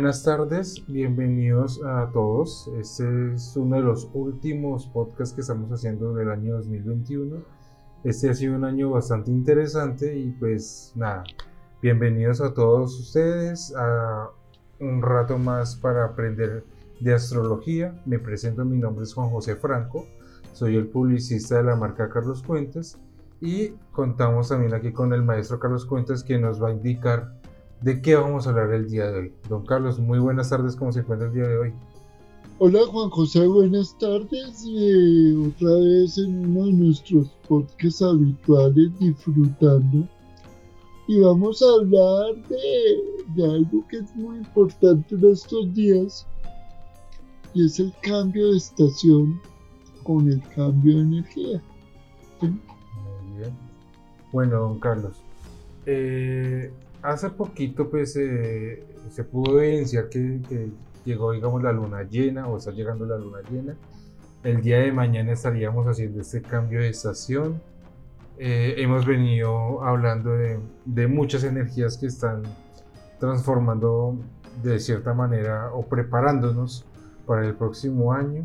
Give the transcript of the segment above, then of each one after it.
Buenas tardes, bienvenidos a todos. Este es uno de los últimos podcasts que estamos haciendo del año 2021. Este ha sido un año bastante interesante y pues nada, bienvenidos a todos ustedes a un rato más para aprender de astrología. Me presento, mi nombre es Juan José Franco, soy el publicista de la marca Carlos Cuentas y contamos también aquí con el maestro Carlos Cuentas que nos va a indicar ¿De qué vamos a hablar el día de hoy? Don Carlos, muy buenas tardes, ¿cómo se encuentra el día de hoy? Hola Juan José, buenas tardes. Eh, otra vez en uno de nuestros podcasts habituales disfrutando. Y vamos a hablar de, algo que es muy importante en estos días. Y es el cambio de estación con el cambio de energía. Muy bien. Bueno, don Carlos. Eh, hace poquito pues eh, se pudo evidenciar que, llegó digamos la luna llena o está llegando la luna llena. El día de mañana estaríamos haciendo este cambio de estación. Eh, hemos venido hablando de, muchas energías que están transformando de cierta manera o preparándonos para el próximo año.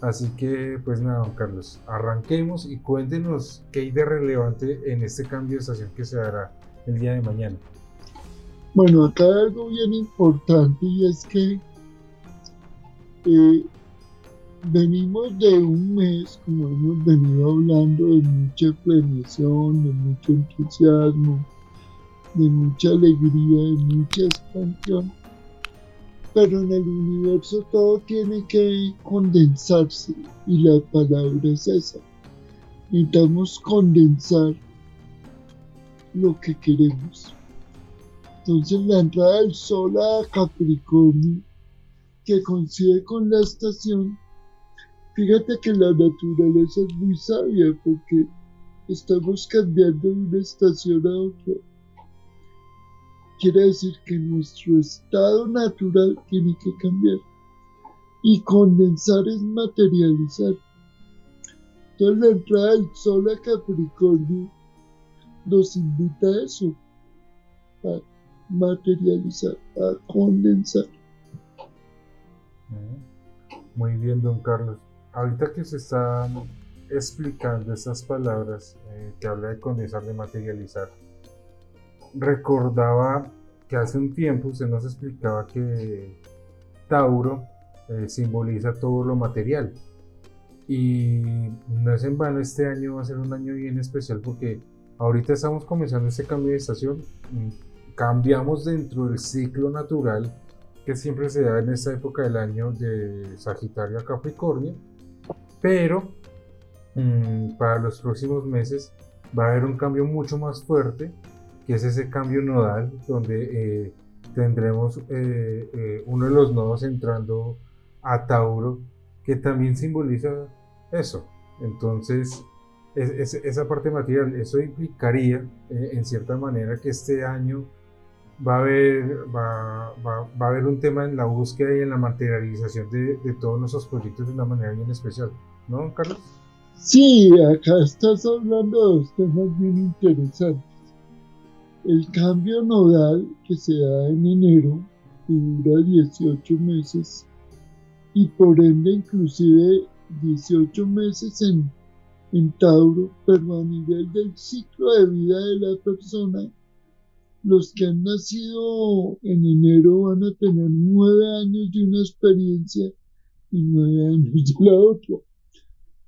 Así que, pues nada, don Carlos, arranquemos y cuéntenos qué hay de relevante en este cambio de estación que se dará el día de mañana. Bueno, acá hay algo bien importante y es que eh, venimos de un mes, como hemos venido hablando, de mucha premiación, de mucho entusiasmo, de mucha alegría, de mucha expansión. Pero en el universo todo tiene que condensarse y la palabra es esa. Necesitamos condensar lo que queremos. Entonces la entrada del Sol a Capricornio, que coincide con la estación, fíjate que la naturaleza es muy sabia porque estamos cambiando de una estación a otra. Quiere decir que nuestro estado natural tiene que cambiar. Y condensar es materializar. Entonces la entrada del Sol a Capricornio nos invita a eso, a materializar, a condensar. Muy bien, don Carlos. Ahorita que se está explicando estas palabras eh, que habla de condensar, de materializar, recordaba que hace un tiempo usted nos explicaba que Tauro eh, simboliza todo lo material. Y no es en vano, este año va a ser un año bien especial porque ahorita estamos comenzando este cambio de estación. Cambiamos dentro del ciclo natural que siempre se da en esta época del año de Sagitario a Capricornio, pero mm, para los próximos meses va a haber un cambio mucho más fuerte, que es ese cambio nodal, donde eh, tendremos eh, eh, uno de los nodos entrando a Tauro, que también simboliza eso. Entonces, esa parte material, eso implicaría en cierta manera que este año va a haber, va, va, va, a haber un tema en la búsqueda y en la materialización de, todos nuestros proyectos de una manera bien especial, ¿no, Carlos? Sí, acá estás hablando de dos temas bien interesantes. El cambio nodal que se da en enero, dura 18 meses, y por ende inclusive 18 meses en, en Tauro, pero a nivel del ciclo de vida de la persona, los que han nacido en enero van a tener nueve años de una experiencia y nueve años de la otra.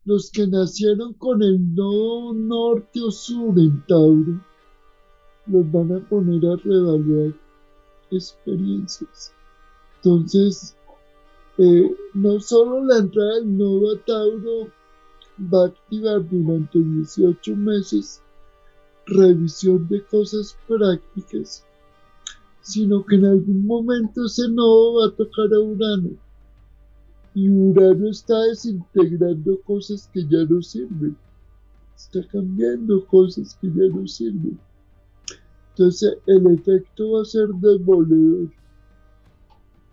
Los que nacieron con el nodo norte o sur en Tauro los van a poner a reevaluar experiencias. Entonces, eh, no solo la entrada del nodo a Tauro va a activar durante 18 meses revisión de cosas prácticas, sino que en algún momento ese nodo va a tocar a Urano. Y Urano está desintegrando cosas que ya no sirven. Está cambiando cosas que ya no sirven. Entonces el efecto va a ser demoledor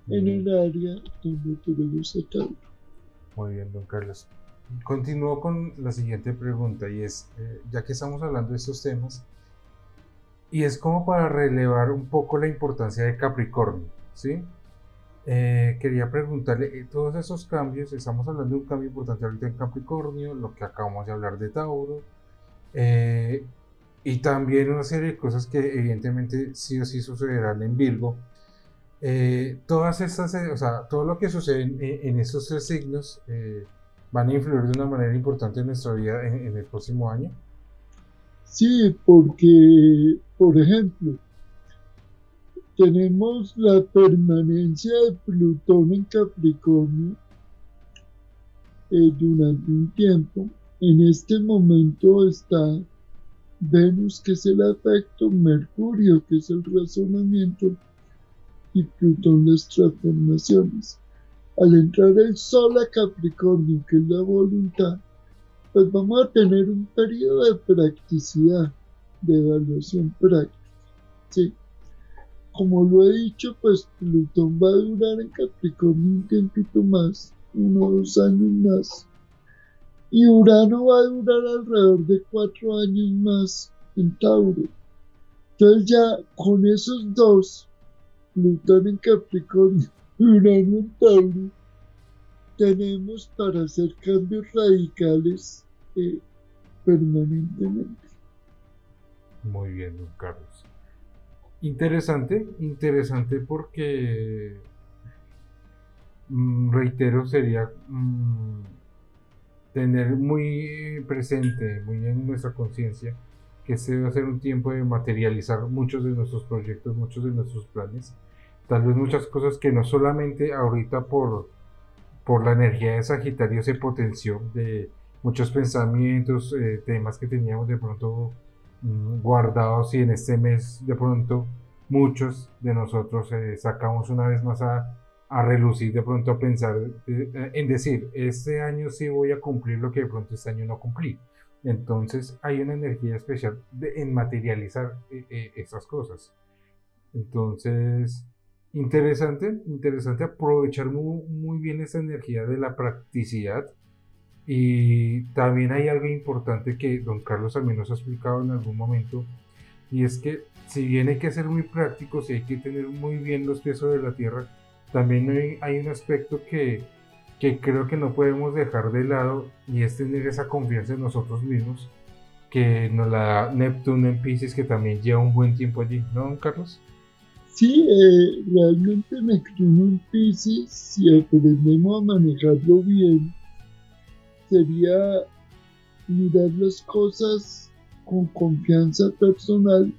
en el área donde tenemos a Tauro. Muy bien, don Carlos. Continúo con la siguiente pregunta y es, eh, ya que estamos hablando de estos temas, y es como para relevar un poco la importancia de Capricornio, ¿sí? Eh, quería preguntarle, eh, todos esos cambios, estamos hablando de un cambio importante ahorita en Capricornio, lo que acabamos de hablar de Tauro, eh, y también una serie de cosas que evidentemente sí o sí sucederán en Virgo. todas estas, o sea, todo lo que sucede en, estos tres signos van a influir de una manera importante en nuestra vida en el próximo año. Sí, porque, por ejemplo, tenemos la permanencia de Plutón en Capricornio eh, durante un tiempo. En este momento está Venus, que es el afecto, Mercurio, que es el razonamiento, y Plutón las transformaciones. Al entrar el Sol a Capricornio, que es la voluntad, pues vamos a tener un periodo de practicidad, de evaluación práctica. ¿sí? como lo he dicho, pues Plutón va a durar en Capricornio un tiempito más, uno o dos años más. Y Urano va a durar alrededor de cuatro años más en Tauro. Entonces ya con esos dos, Plutón en Capricornio Urano tenemos para hacer cambios radicales eh, permanentemente. Muy bien, don Carlos. Interesante, interesante porque, mm, reitero, sería mm, tener muy presente, muy en nuestra conciencia, que se debe hacer un tiempo de materializar muchos de nuestros proyectos, muchos de nuestros planes, tal vez muchas cosas que no solamente ahorita por, por la energía de Sagitario se potenció, de muchos pensamientos, eh, temas que teníamos de pronto Mm, guardados y en este mes de pronto muchos de nosotros eh, sacamos una vez más a, a, relucir de pronto a pensar eh, en decir, este año sí voy a cumplir lo que de pronto este año no cumplí. Entonces hay una energía especial en materializar eh, estas cosas. Entonces, interesante, interesante aprovechar muy, muy bien esa energía de la practicidad y también hay algo importante que don Carlos también nos ha explicado en algún momento, y es que si bien hay que ser muy prácticos y hay que tener muy bien los pies sobre la tierra, también hay, un aspecto que, que creo que no podemos dejar de lado y es tener esa confianza en nosotros mismos que nos la da Neptuno en Pisces que también lleva un buen tiempo allí, ¿no, don Carlos? Sí, eh, realmente Neptuno en Pisces, si aprendemos a manejarlo bien, sería mirar las cosas con confianza personal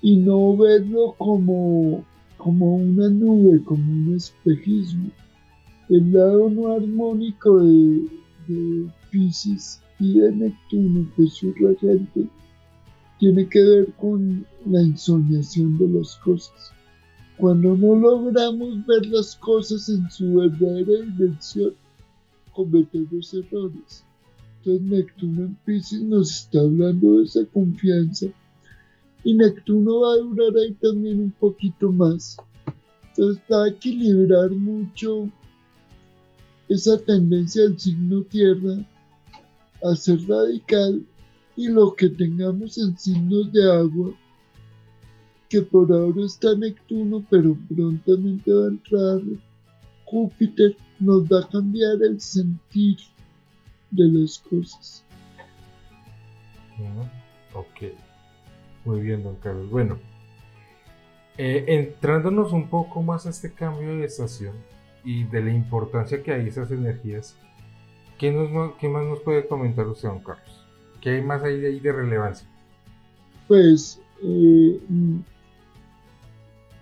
y no verlo como, como una nube, como un espejismo. El lado no armónico de, de Pisces y de Neptuno, que es su regente, tiene que ver con la ensoñación de las cosas. Cuando no logramos ver las cosas en su verdadera dimensión, cometemos errores. Entonces Neptuno en Pisces nos está hablando de esa confianza y Neptuno va a durar ahí también un poquito más. Entonces va a equilibrar mucho esa tendencia del signo tierra a ser radical y lo que tengamos en signos de agua, que por ahora está Neptuno, pero prontamente va a entrar Júpiter nos va a cambiar el sentir de las cosas. Ok, muy bien, don Carlos. Bueno, eh, entrándonos un poco más a este cambio de estación y de la importancia que hay esas energías, ¿qué, nos, qué más nos puede comentar usted, don Carlos? ¿Qué hay más ahí de, ahí de relevancia? Pues eh,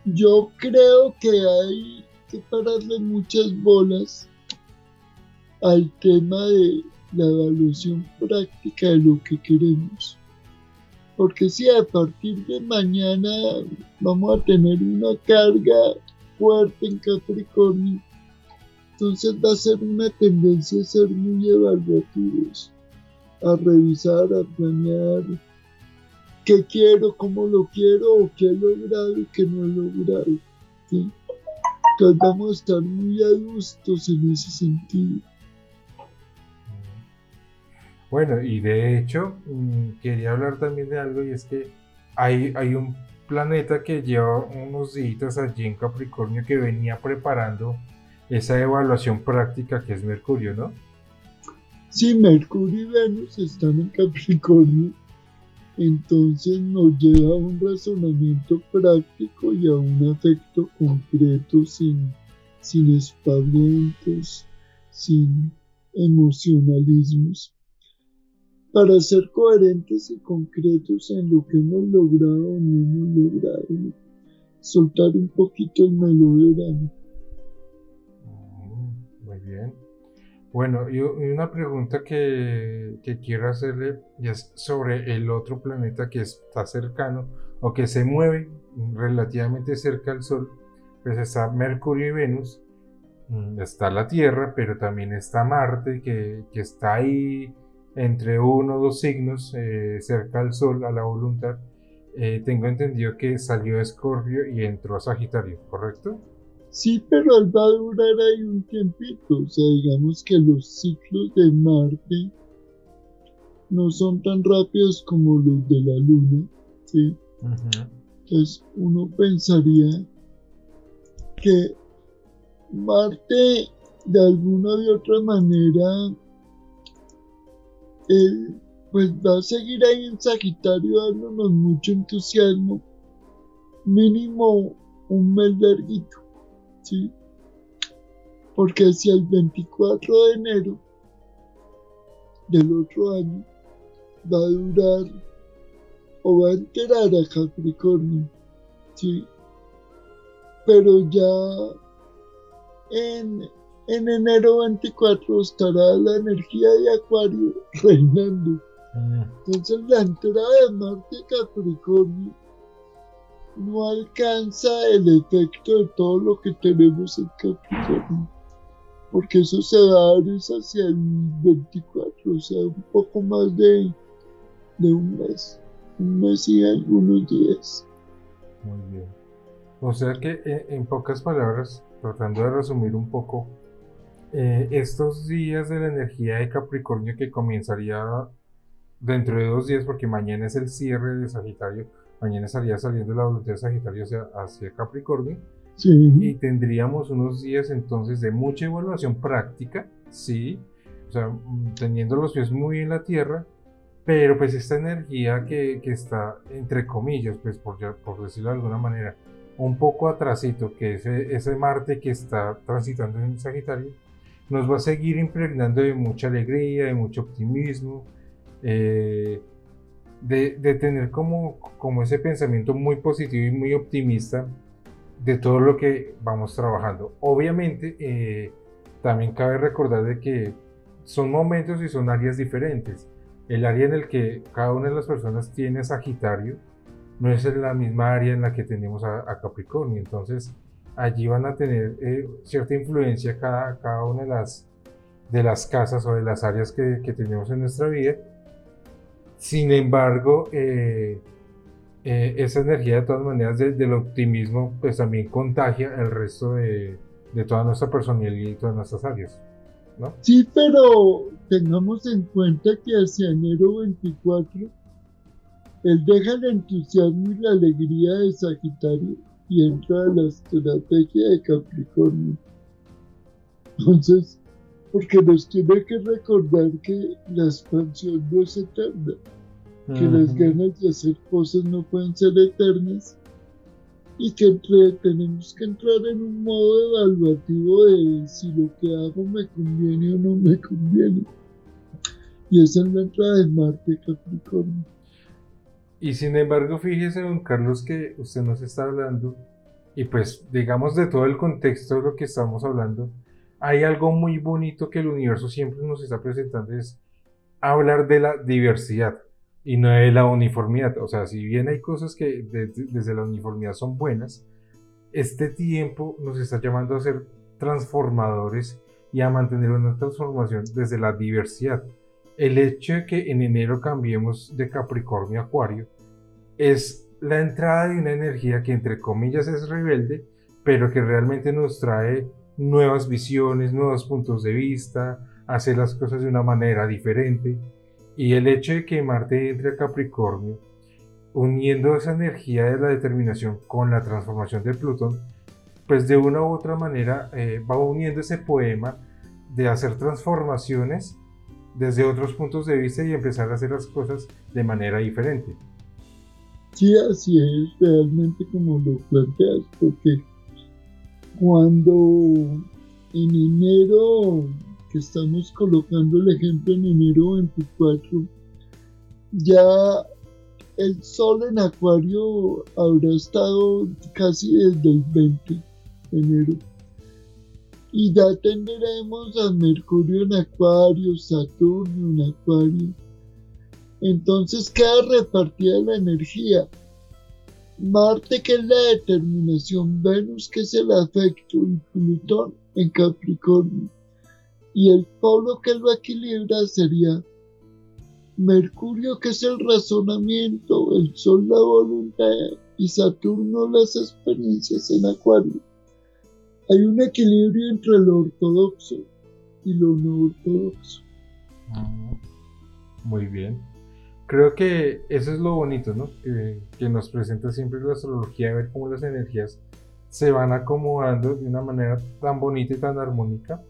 yo creo que hay que pararle muchas bolas al tema de la evaluación práctica de lo que queremos. Porque si a partir de mañana vamos a tener una carga fuerte en Capricornio, entonces va a ser una tendencia a ser muy evaluativos, a revisar, a planear qué quiero, cómo lo quiero, o qué he logrado y qué no he logrado. ¿sí? Entonces estar muy adustos en ese sentido. Bueno, y de hecho, mm, quería hablar también de algo y es que hay, hay un planeta que lleva unos días allí en Capricornio que venía preparando esa evaluación práctica que es Mercurio, ¿no? Sí, Mercurio y Venus están en Capricornio, entonces nos lleva a un razonamiento práctico y a un afecto concreto sin, sin espavientos, sin emocionalismos, para ser coherentes y concretos en lo que hemos logrado o no hemos logrado, soltar un poquito el melodrama. Mm, muy bien. Bueno, y una pregunta que, quiero hacerle es sobre el otro planeta que está cercano o que se mueve relativamente cerca al Sol, pues está Mercurio y Venus, mm, está la Tierra, pero también está Marte, que, está ahí entre uno o dos signos eh, cerca al Sol, a la voluntad. Eh, tengo entendido que salió Escorpio y entró a Sagitario, ¿correcto? Sí, pero él va a durar ahí un tiempito. O sea, digamos que los ciclos de Marte no son tan rápidos como los de la Luna. ¿sí? Entonces uno pensaría que Marte de alguna de otra manera él pues va a seguir ahí en Sagitario dándonos mucho entusiasmo mínimo un mes larguito ¿sí? Porque hacia el 24 de enero del otro año va a durar o va a enterar a Capricornio, ¿sí? Pero ya en, en enero 24 estará la energía de Acuario reinando. Mm. Entonces la entrada de Marte Capricornio no alcanza el efecto de todo lo que tenemos en Capricornio. Porque eso se va a dar hacia el 24, o sea, un poco más de, de un mes. Un mes y algunos días. Muy bien. O sea que eh, en pocas palabras, tratando de resumir un poco, eh, estos días de la energía de Capricornio que comenzaría dentro de dos días, porque mañana es el cierre de Sagitario, mañana estaría saliendo la voluntad de Sagitario hacia, Capricornio. Y tendríamos unos días entonces de mucha evaluación práctica, sí, o sea, mm, teniendo los pies muy en la tierra, pero pues esta energía que, está, entre comillas, pues por, por decirlo de alguna manera, un poco atrasito, que ese, ese Marte que está transitando en Sagitario, nos va a seguir impregnando de mucha alegría, de mucho optimismo, eh, de, tener como, como ese pensamiento muy positivo y muy optimista de todo lo que vamos trabajando. Obviamente, eh, también cabe recordar de que son momentos y son áreas diferentes. El área en el que cada una de las personas tiene Sagitario no es la misma área en la que tenemos a, Capricornio. Entonces, allí van a tener eh, cierta influencia cada, cada una de las, de las casas o de las áreas que, que tenemos en nuestra vida sin embargo, eh, eh, esa energía de todas maneras del optimismo pues también contagia el resto de, toda nuestra personalidad y todas nuestras áreas. ¿no? Sí, pero tengamos en cuenta que hacia enero 24 él deja el entusiasmo y la alegría de Sagitario y entra a la estrategia de Capricornio. Entonces, porque nos tiene que recordar que la expansión no es eterna, que las ganas de hacer cosas no pueden ser eternas y que tenemos que entrar en un modo evaluativo de si lo que hago me conviene o no me conviene. Y esa es la entrada de Marte Capricornio. Y sin embargo, fíjese, don Carlos, que usted nos está hablando, y pues digamos de todo el contexto de lo que estamos hablando, hay algo muy bonito que el universo siempre nos está presentando, es hablar de la diversidad y no de la uniformidad. O sea, si bien hay cosas que desde la uniformidad son buenas, este tiempo nos está llamando a ser transformadores y a mantener una transformación desde la diversidad. El hecho de que en enero cambiemos de Capricornio a Acuario es la entrada de una energía que entre comillas es rebelde, pero que realmente nos trae nuevas visiones, nuevos puntos de vista, hacer las cosas de una manera diferente. Y el hecho de que Marte entre a Capricornio, uniendo esa energía de la determinación con la transformación de Plutón, pues de una u otra manera eh, va uniendo ese poema de hacer transformaciones desde otros puntos de vista y empezar a hacer las cosas de manera diferente. Sí, así es realmente como lo planteas, porque cuando en enero, que estamos colocando el ejemplo en enero 24, ya el sol en acuario habrá estado casi desde el 20 de enero. Y ya tendremos a Mercurio en acuario, Saturno en acuario. Entonces queda repartida la energía. Marte que es la determinación, Venus que es el afecto y Plutón en Capricornio. Y el polo que lo equilibra sería Mercurio que es el razonamiento, el Sol la voluntad y Saturno las experiencias en Acuario. Hay un equilibrio entre lo ortodoxo y lo no ortodoxo. Ah, muy bien. Creo que eso es lo bonito, ¿no? Que, que, nos presenta siempre la astrología, ver cómo las energías se van acomodando de una manera tan bonita y tan armónica.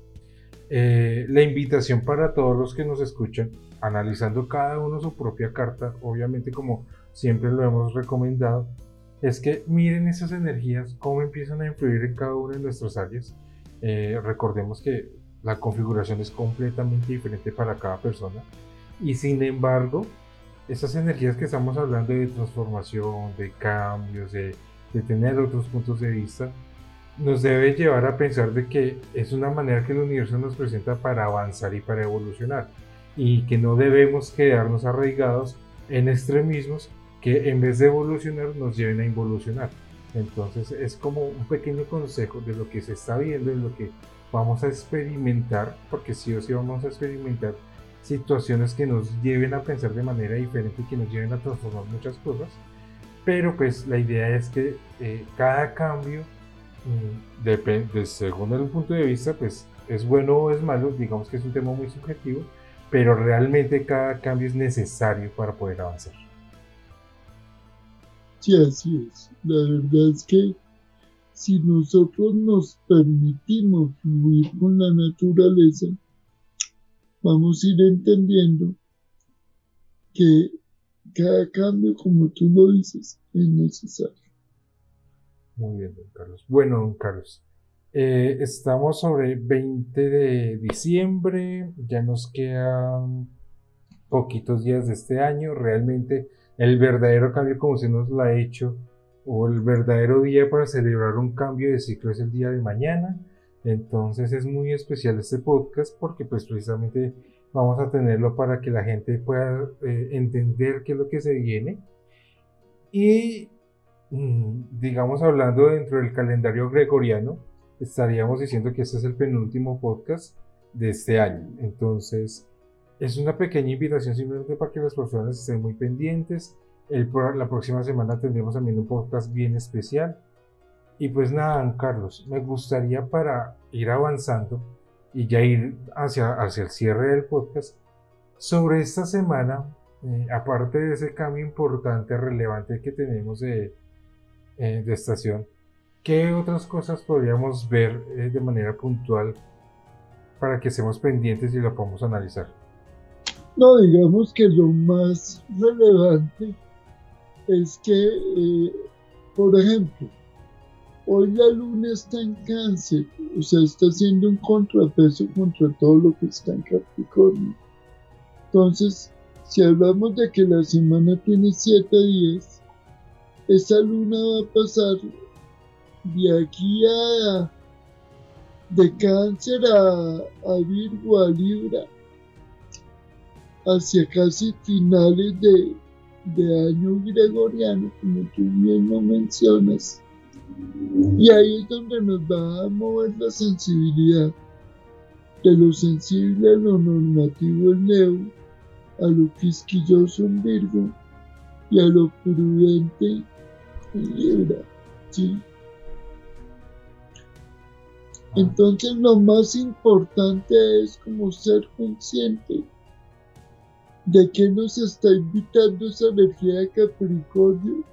Eh, la invitación para todos los que nos escuchan analizando cada uno su propia carta, obviamente como siempre lo hemos recomendado, es que miren esas energías, cómo empiezan a influir en cada una de nuestras áreas. Eh, recordemos que la configuración es completamente diferente para cada persona y sin embargo, esas energías que estamos hablando de transformación, de cambios, de, de tener otros puntos de vista, nos debe llevar a pensar de que es una manera que el universo nos presenta para avanzar y para evolucionar y que no debemos quedarnos arraigados en extremismos que en vez de evolucionar nos lleven a involucionar. Entonces es como un pequeño consejo de lo que se está viendo, de lo que vamos a experimentar, porque sí o sí vamos a experimentar situaciones que nos lleven a pensar de manera diferente y que nos lleven a transformar muchas cosas. Pero pues la idea es que eh, cada cambio, mm, depende, según el punto de vista, pues es bueno o es malo, digamos que es un tema muy subjetivo, pero realmente cada cambio es necesario para poder avanzar. Sí, así es. La verdad es que si nosotros nos permitimos fluir con la naturaleza, vamos a ir entendiendo que cada cambio, como tú lo dices, es necesario. Muy bien, don Carlos. Bueno, don Carlos, eh, estamos sobre 20 de diciembre, ya nos quedan poquitos días de este año, realmente el verdadero cambio como se nos lo ha hecho, o el verdadero día para celebrar un cambio de ciclo es el día de mañana, entonces es muy especial este podcast porque pues precisamente vamos a tenerlo para que la gente pueda eh, entender qué es lo que se viene y mm, digamos hablando dentro del calendario gregoriano, estaríamos diciendo que este es el penúltimo podcast de este año. Entonces, es una pequeña invitación simplemente para que las personas estén muy pendientes. La próxima semana tendremos también un podcast bien especial. Y pues nada, Carlos, me gustaría para ir avanzando y ya ir hacia, hacia el cierre del podcast, sobre esta semana, eh, aparte de ese cambio importante, relevante que tenemos de, eh, de estación, ¿Qué otras cosas podríamos ver eh, de manera puntual para que estemos pendientes y lo podamos analizar? No, digamos que lo más relevante es que, eh, por ejemplo, hoy la luna está en cáncer, o sea, está haciendo un contrapeso contra todo lo que está en Capricornio. Entonces, si hablamos de que la semana tiene 7 días, esa luna va a pasar de aquí a de cáncer a, Virgo, a Libra, hacia casi finales de, año gregoriano, como tú bien lo mencionas. Y ahí es donde nos va a mover la sensibilidad de lo sensible a lo normativo en Leo, a lo quisquilloso en Virgo y a lo prudente en Libra. ¿sí? Entonces lo más importante es como ser consciente ¿De qué nos está invitando esa energía de Capricornio?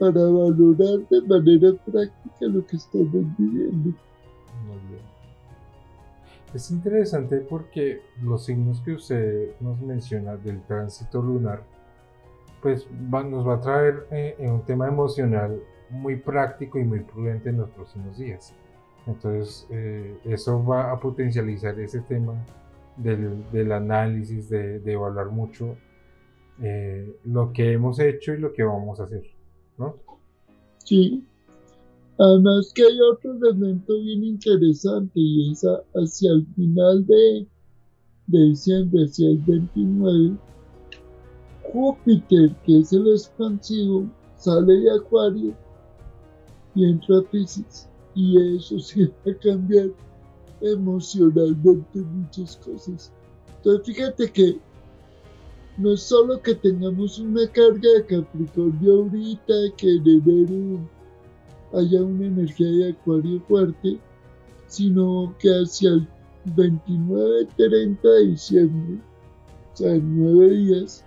Para valorar de manera práctica lo que estamos viviendo. Muy bien. Es interesante porque los signos que usted nos menciona del tránsito lunar, pues nos va a traer eh, en un tema emocional muy práctico y muy prudente en los próximos días. Entonces, eh, eso va a potencializar ese tema del, análisis, de, evaluar mucho eh, lo que hemos hecho y lo que vamos a hacer, Sí. Además que hay otro elemento bien interesante y es hacia el final de, de diciembre, hacia el 29, Júpiter, que es el expansivo, sale de Acuario y entra a Pisces. Y eso sí va a cambiar emocionalmente muchas cosas. Entonces fíjate que no es solo que tengamos una carga de Capricornio ahorita, que en enero haya una energía de Acuario fuerte, sino que hacia el 29-30 de diciembre, o sea, en nueve días,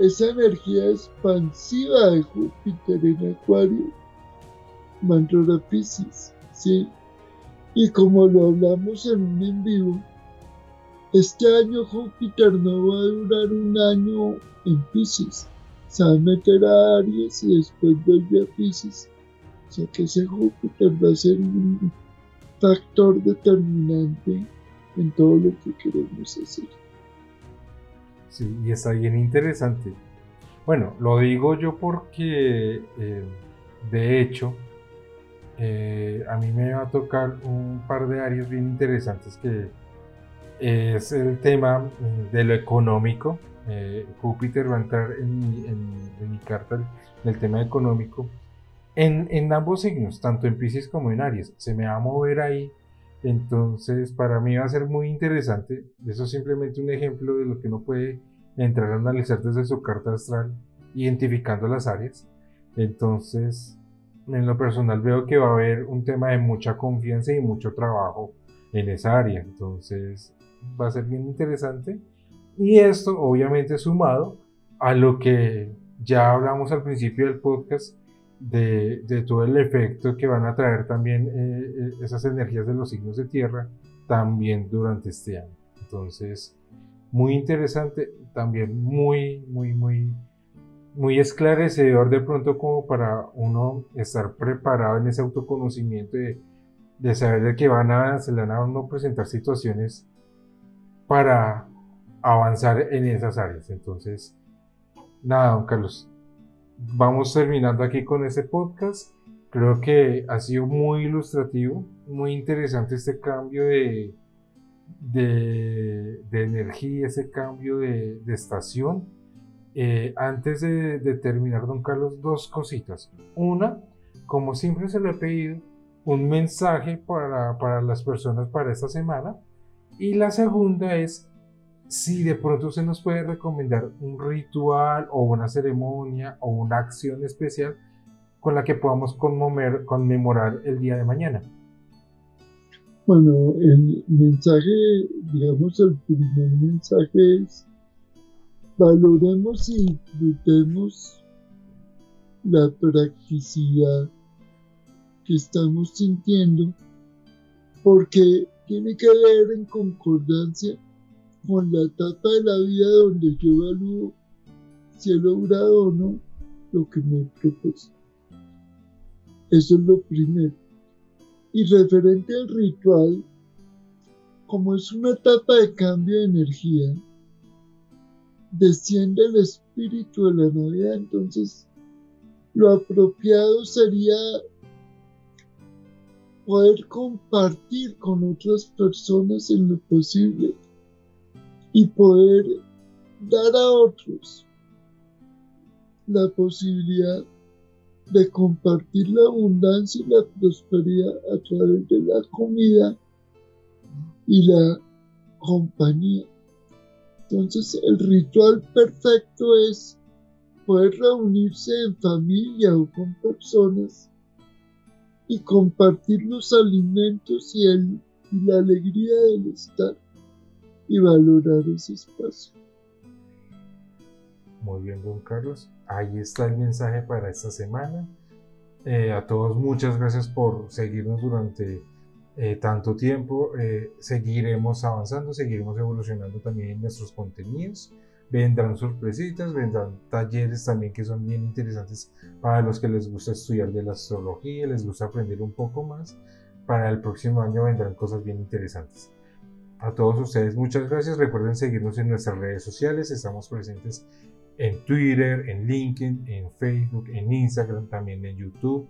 esa energía expansiva de Júpiter en Acuario va a ¿sí? Y como lo hablamos en un en vivo, este año Júpiter no va a durar un año en Pisces. Se va a meter a Aries y después vuelve a Pisces. O sea que ese Júpiter va a ser un factor determinante en todo lo que queremos hacer. Sí, y está bien interesante. Bueno, lo digo yo porque, eh, de hecho, eh, a mí me va a tocar un par de áreas bien interesantes que es el tema de lo económico. Eh, Júpiter va a entrar en mi, carta en el tema económico en, en, ambos signos, tanto en Pisces como en Aries. Se me va a mover ahí. Entonces, para mí va a ser muy interesante. Eso es simplemente un ejemplo de lo que uno puede entrar a analizar desde su carta astral, identificando las áreas. Entonces, en lo personal veo que va a haber un tema de mucha confianza y mucho trabajo en esa área. Entonces va a ser bien interesante. Y esto obviamente sumado a lo que ya hablamos al principio del podcast de, todo el efecto que van a traer también eh, eh, esas energías de los signos de tierra también durante este año. Entonces, muy interesante, también muy, muy, muy muy esclarecedor de pronto como para uno estar preparado en ese autoconocimiento de, saber de que van a, se le van a uno presentar situaciones para avanzar en esas áreas. Entonces, nada, don Carlos, vamos terminando aquí con este podcast. Creo que ha sido muy ilustrativo, muy interesante este cambio de, de, energía, ese cambio de, de estación eh, antes de, terminar, don Carlos, dos cositas. Una, como siempre se le ha pedido, un mensaje para, para las personas para esta semana. Y la segunda es si de pronto se nos puede recomendar un ritual o una ceremonia o una acción especial con la que podamos conmemorar el día de mañana. Bueno, el mensaje, digamos, el primer mensaje es valoremos y disfrutemos la practicidad que estamos sintiendo porque tiene que ver en concordancia con la etapa de la vida donde yo evalúo si he logrado o no lo que me he propuesto. Eso es lo primero. Y referente al ritual, como es una etapa de cambio de energía, desciende el espíritu de la Navidad, entonces lo apropiado sería poder compartir con otras personas en lo posible y poder dar a otros la posibilidad de compartir la abundancia y la prosperidad a través de la comida y la compañía. Entonces el ritual perfecto es poder reunirse en familia o con personas y compartir los alimentos y, y la alegría del estar y valorar ese espacio. Muy bien, don Carlos. Ahí está el mensaje para esta semana. Eh, a todos muchas gracias por seguirnos durante eh, tanto tiempo. Eh, seguiremos avanzando, seguiremos evolucionando también en nuestros contenidos. Vendrán sorpresitas, vendrán talleres también que son bien interesantes para los que les gusta estudiar de la astrología, les gusta aprender un poco más. Para el próximo año vendrán cosas bien interesantes. A todos ustedes muchas gracias. Recuerden seguirnos en nuestras redes sociales. Estamos presentes en Twitter, en LinkedIn, en Facebook, en Instagram, también en YouTube.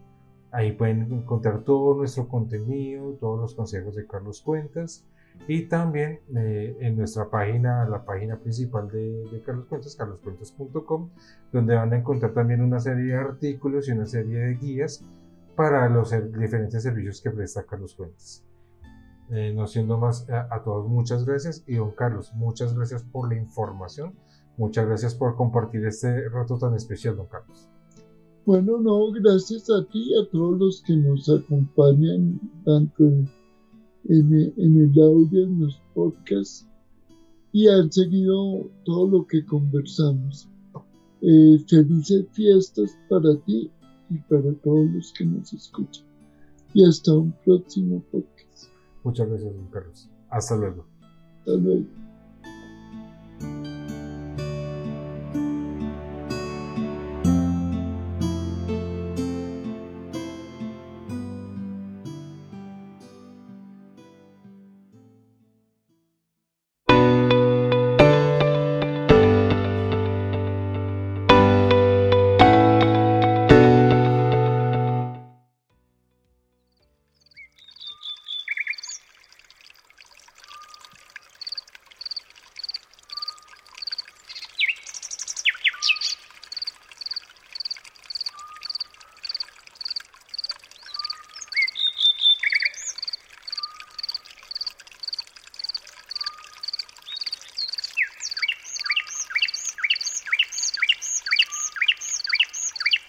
Ahí pueden encontrar todo nuestro contenido, todos los consejos de Carlos Cuentas y también eh, en nuestra página, la página principal de, Carlos Cuentas, carloscuentas.com, donde van a encontrar también una serie de artículos y una serie de guías para los diferentes servicios que presta Carlos Cuentas. Eh, no siendo más, a, a, todos muchas gracias y don Carlos, muchas gracias por la información, muchas gracias por compartir este rato tan especial, don Carlos. Bueno, no, gracias a ti y a todos los que nos acompañan, tanto en, en el audio, en los podcasts, y han seguido todo lo que conversamos. Eh, felices fiestas para ti y para todos los que nos escuchan. Y hasta un próximo podcast. Muchas gracias, don Carlos. Hasta luego. Hasta luego.